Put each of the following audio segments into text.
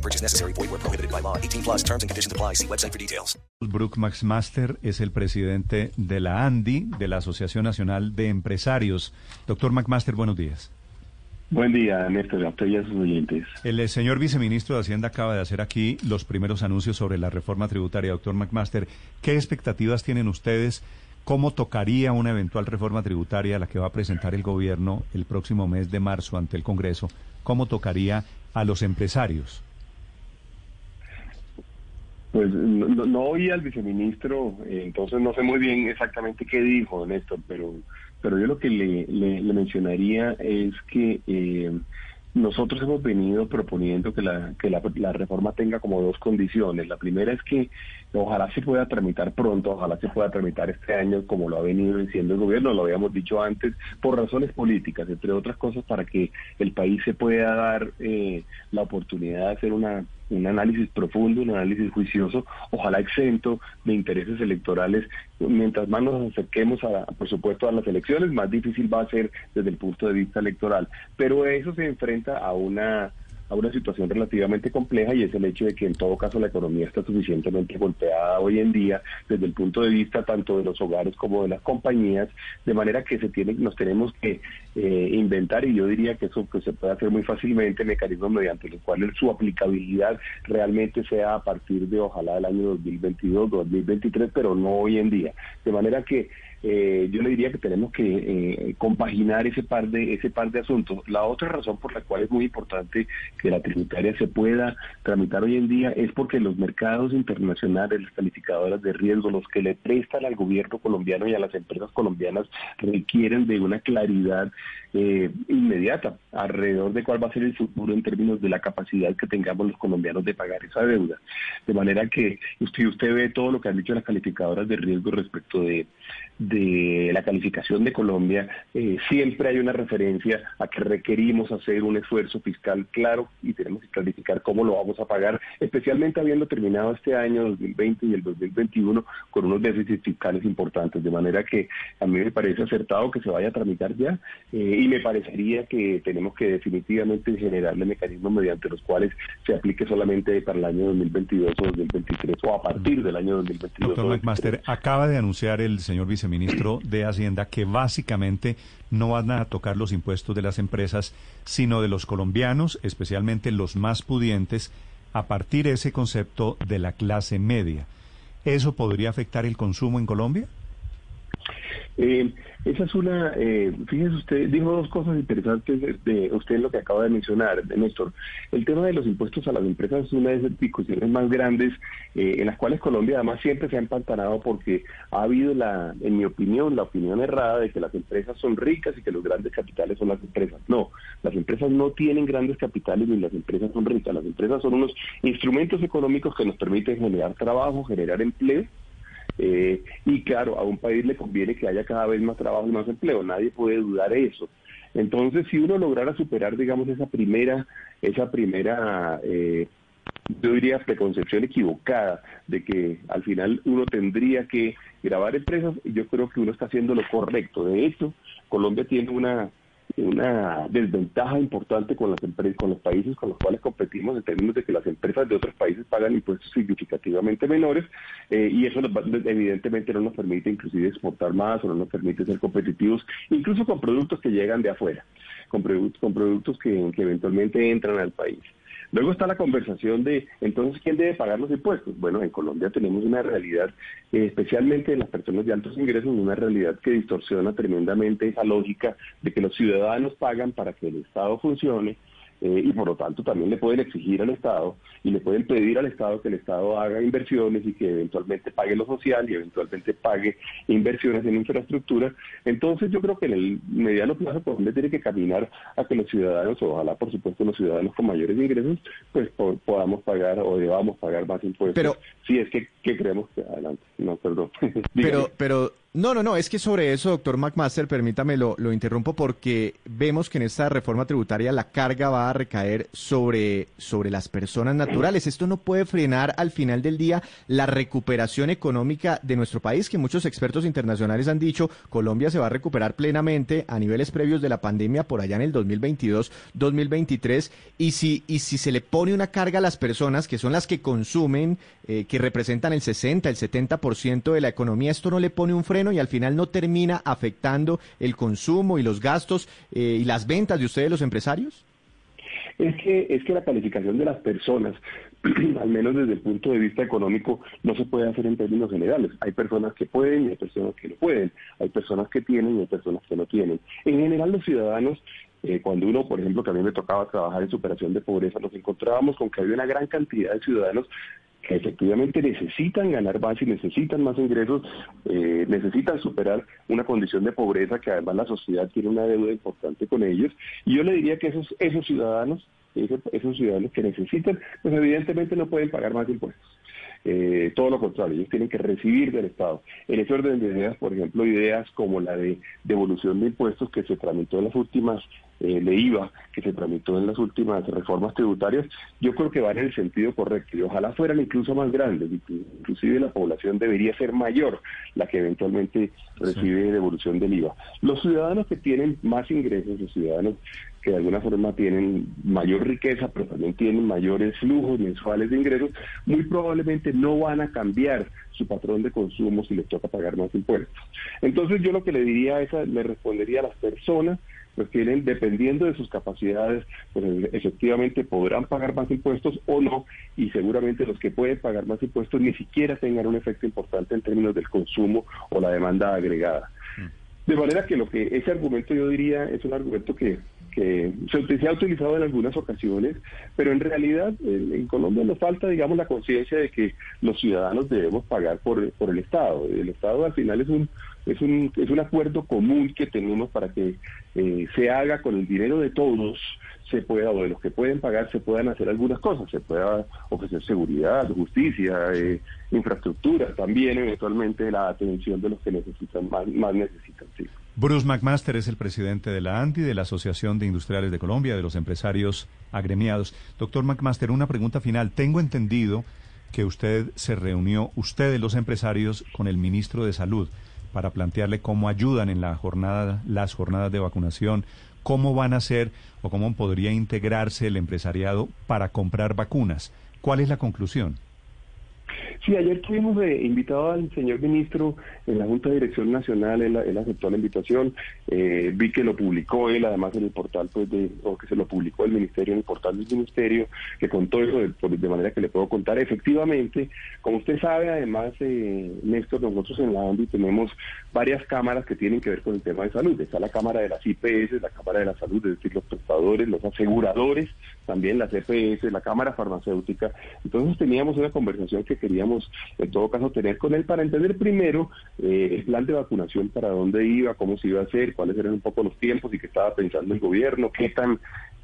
No purchase necessary. Void where prohibited by law. 18 plus terms and conditions apply. See website for details. Brook Maxmaster es el presidente de la ANDI, de la Asociación Nacional de Empresarios. Doctor McMaster, buenos días. Buen día, Néstor, a y a sus oyentes. El eh, señor viceministro de Hacienda acaba de hacer aquí los primeros anuncios sobre la reforma tributaria. Doctor McMaster, ¿qué expectativas tienen ustedes? ¿Cómo tocaría una eventual reforma tributaria la que va a presentar el gobierno el próximo mes de marzo ante el Congreso? ¿Cómo tocaría a los empresarios? Pues no, no oí al viceministro, eh, entonces no sé muy bien exactamente qué dijo, Néstor, pero, pero yo lo que le, mencionaría es que eh, nosotros hemos venido proponiendo que, la, que la, reforma tenga como dos condiciones. La primera es que ojalá se pueda tramitar pronto, ojalá se pueda tramitar este año como lo ha venido diciendo el gobierno, lo habíamos dicho antes, por razones políticas, entre otras cosas, para que el país se pueda dar eh, la oportunidad de hacer una un análisis profundo, un análisis juicioso, ojalá exento de intereses electorales. Mientras más nos acerquemos, a, por supuesto, a las elecciones, más difícil va a ser desde el punto de vista electoral. Pero eso se enfrenta a una a una situación relativamente compleja y es el hecho de que en todo caso la economía está suficientemente golpeada hoy en día desde el punto de vista tanto de los hogares como de las compañías, de manera que se tiene, nos tenemos que eh, inventar y yo diría que eso que se puede hacer muy fácilmente mecanismos mediante los cuales su aplicabilidad realmente sea a partir de ojalá del año 2022, 2023, pero no hoy en día. De manera que eh, yo le diría que tenemos que eh, compaginar ese par de ese par de asuntos. La otra razón por la cual es muy importante que la tributaria se pueda tramitar hoy en día es porque los mercados internacionales, las calificadoras de riesgo, los que le prestan al gobierno colombiano y a las empresas colombianas requieren de una claridad eh, inmediata alrededor de cuál va a ser el futuro en términos de la capacidad que tengamos los colombianos de pagar esa deuda. De manera que usted, usted ve todo lo que han dicho las calificadoras de riesgo respecto de, de la calificación de Colombia, eh, siempre hay una referencia a que requerimos hacer un esfuerzo fiscal claro y tenemos que clarificar cómo lo vamos a pagar, especialmente habiendo terminado este año 2020 y el 2021 con unos déficits fiscales importantes, de manera que a mí me parece acertado que se vaya a tramitar ya. Eh, y me parecería que tenemos que definitivamente generarle mecanismos mediante los cuales se aplique solamente para el año 2022 o 2023 o a partir del año 2022. Doctor McMaster, acaba de anunciar el señor viceministro de Hacienda que básicamente no van a tocar los impuestos de las empresas, sino de los colombianos, especialmente los más pudientes, a partir de ese concepto de la clase media. ¿Eso podría afectar el consumo en Colombia? Eh, esa es una, eh, fíjese usted, dijo dos cosas interesantes de, usted lo que acaba de mencionar, de Néstor. El tema de los impuestos a las empresas es una de esas discusiones más grandes eh, en las cuales Colombia además siempre se ha empantanado porque ha habido la, en mi opinión, la opinión errada de que las empresas son ricas y que los grandes capitales son las empresas. No, las empresas no tienen grandes capitales ni las empresas son ricas. Las empresas son unos instrumentos económicos que nos permiten generar trabajo, generar empleo eh, y claro, a un país le conviene que haya cada vez más trabajo y más empleo, nadie puede dudar eso. Entonces, si uno lograra superar, digamos, esa primera, esa primera, eh, yo diría preconcepción equivocada de que al final uno tendría que grabar empresas, yo creo que uno está haciendo lo correcto. De hecho, Colombia tiene una una desventaja importante con las empresas, con los países con los cuales competimos en términos de que las empresas de otros países pagan impuestos significativamente menores eh, y eso evidentemente no nos permite inclusive exportar más o no nos permite ser competitivos incluso con productos que llegan de afuera, con, con productos que eventualmente entran al país. Luego está la conversación de, entonces, ¿quién debe pagar los impuestos? Bueno, en Colombia tenemos una realidad, eh, especialmente en las personas de altos ingresos, una realidad que distorsiona tremendamente esa lógica de que los ciudadanos pagan para que el Estado funcione eh, y por lo tanto también le pueden exigir al Estado y le pueden pedir al Estado que el Estado haga inversiones y que eventualmente pague lo social y eventualmente pague inversiones en infraestructura. Entonces yo creo que en el mediano plazo Colombia tiene que caminar a que los ciudadanos, ojalá por supuesto los ciudadanos con mayores ingresos, pues podamos pagar o debamos pagar más impuestos. Pero, si es que, creemos que adelante. No, perdón. pero, pero no, no, no, es que sobre eso, doctor McMaster, permítame lo, lo interrumpo porque vemos que en esta reforma tributaria la carga va a recaer sobre, sobre las personas naturales. Esto no puede frenar al final del día la recuperación económica de nuestro país, que muchos expertos internacionales han dicho Colombia se va a recuperar plenamente a niveles previos de la pandemia por allá en el 2022-2023. Y si, y si se le pone una carga a las personas, que son las que consumen, eh, que representan el 60, el 70% de la economía, esto no le pone un freno y al final no termina afectando el consumo y los gastos eh, y las ventas de ustedes los empresarios? Es que, es que la calificación de las personas, al menos desde el punto de vista económico, no se puede hacer en términos generales. Hay personas que pueden y hay personas que no pueden. Hay personas que tienen y hay personas que no tienen. En general, los ciudadanos eh, cuando uno, por ejemplo, que a mí me tocaba trabajar en superación de pobreza, nos encontrábamos con que había una gran cantidad de ciudadanos que efectivamente necesitan ganar más y necesitan más ingresos, eh, necesitan superar una condición de pobreza que además la sociedad tiene una deuda importante con ellos. Y yo le diría que esos, esos ciudadanos, esos ciudadanos que necesitan, pues evidentemente no pueden pagar más impuestos. Eh, todo lo contrario, ellos tienen que recibir del Estado. En ese orden de ideas, por ejemplo, ideas como la de devolución de impuestos que se tramitó en las últimas, eh, de IVA, que se tramitó en las últimas reformas tributarias, yo creo que van en el sentido correcto y ojalá fueran incluso más grandes, inclusive la población debería ser mayor la que eventualmente recibe devolución del IVA. Los ciudadanos que tienen más ingresos, los ciudadanos que de alguna forma tienen mayor riqueza, pero también tienen mayores flujos mensuales de ingresos, muy probablemente no van a cambiar su patrón de consumo si les toca pagar más impuestos. Entonces yo lo que le diría es, le respondería a las personas pues tienen, dependiendo de sus capacidades, pues efectivamente podrán pagar más impuestos o no, y seguramente los que pueden pagar más impuestos ni siquiera tengan un efecto importante en términos del consumo o la demanda agregada. Mm. De manera que lo que ese argumento yo diría es un argumento que que se, ha utilizado en algunas ocasiones, pero en realidad en, Colombia nos falta, digamos, la conciencia de que los ciudadanos debemos pagar por, por el Estado. El Estado al final es un, es un, es un acuerdo común que tenemos para que eh, se haga con el dinero de todos se pueda, o de los que pueden pagar, se puedan hacer algunas cosas, se pueda ofrecer seguridad, justicia, eh, infraestructura, también eventualmente la atención de los que necesitan, más, más necesitan, sí. Bruce McMaster es el presidente de la ANDI, de la Asociación de Industriales de Colombia, de los empresarios agremiados. Doctor McMaster, una pregunta final. Tengo entendido que usted se reunió, ustedes los empresarios, con el ministro de Salud para plantearle cómo ayudan en la jornada, las jornadas de vacunación, cómo van a ser o cómo podría integrarse el empresariado para comprar vacunas. ¿Cuál es la conclusión? Sí, ayer tuvimos eh, invitado al señor ministro en la Junta de Dirección Nacional, él, aceptó la invitación, eh, vi que lo publicó él además en el portal, pues de, o que se lo publicó el ministerio en el portal del ministerio, que contó eso de, manera que le puedo contar. Efectivamente, como usted sabe, además, eh, Néstor, nosotros en la ANDI tenemos varias cámaras que tienen que ver con el tema de salud. Está la Cámara de las IPS, la Cámara de la Salud, es decir, los prestadores, los aseguradores, también las EPS, la Cámara Farmacéutica. Entonces teníamos una conversación que queríamos en todo caso tener con él para entender primero eh, el plan de vacunación, para dónde iba, cómo se iba a hacer, cuáles eran un poco los tiempos y qué estaba pensando el gobierno, qué tan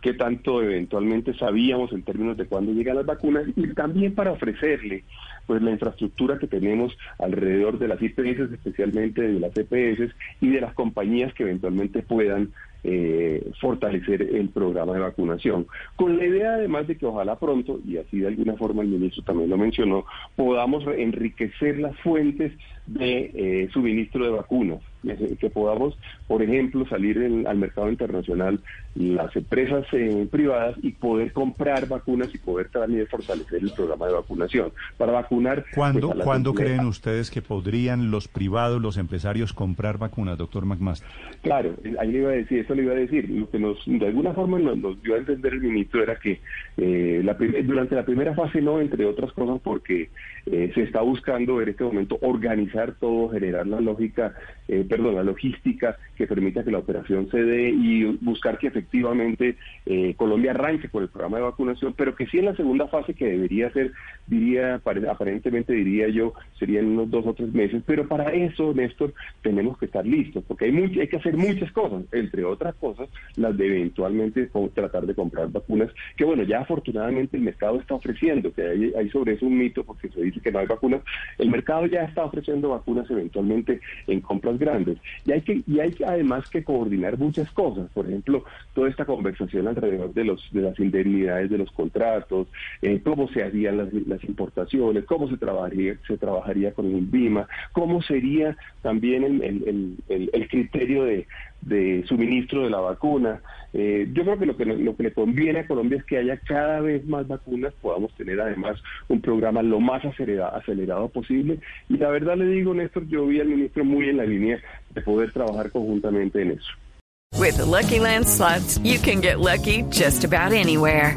qué tanto eventualmente sabíamos en términos de cuándo llegan las vacunas y también para ofrecerle pues la infraestructura que tenemos alrededor de las IPS, especialmente de las EPS y de las compañías que eventualmente puedan eh, fortalecer el programa de vacunación. Con la idea además de que ojalá pronto, y así de alguna forma el ministro también lo mencionó, podamos enriquecer las fuentes de eh, suministro de vacunas, que podamos, por ejemplo, salir al mercado internacional las empresas eh, privadas y poder comprar vacunas y poder también fortalecer el programa de vacunación. Para vacunar... ¿Cuándo, pues, creen ustedes que podrían los privados, los empresarios comprar vacunas, doctor McMaster? Claro, ahí le iba a decir, eso le iba a decir. Lo que nos, de alguna forma nos, dio a entender el ministro era que eh, la, durante la primera fase no, entre otras cosas, porque eh, se está buscando en este momento organizar todo, generar la lógica, eh, perdón, la logística que permita que la operación se dé y buscar que efectivamente eh, Colombia arranque con el programa de vacunación, pero que sí en la segunda fase que debería ser, diría, aparentemente diría yo, serían unos dos o tres meses, pero para eso, Néstor, tenemos que estar listos, porque hay, hay que hacer muchas cosas, entre otras cosas, las de eventualmente tratar de comprar vacunas, que bueno, ya afortunadamente el mercado está ofreciendo, que hay, hay sobre eso un mito, porque se dice que no hay vacunas, el mercado ya está ofreciendo vacunas eventualmente en compras grandes. Y hay que, y hay además que coordinar muchas cosas, por ejemplo, toda esta conversación alrededor de los de las indemnidades de los contratos, eh, cómo se harían las, las, importaciones, cómo se trabajaría, se trabajaría con el INVIMA, cómo sería también el, el, el, criterio de, de, suministro de la vacuna. Eh, yo creo que lo, que lo que le conviene a Colombia es que haya cada vez más vacunas, podamos tener además un programa lo más acelerado, acelerado posible. Y la verdad le digo, Néstor, yo vi al ministro muy en la línea de poder trabajar conjuntamente en eso. With the Lucky Land slots, you can get lucky just about anywhere.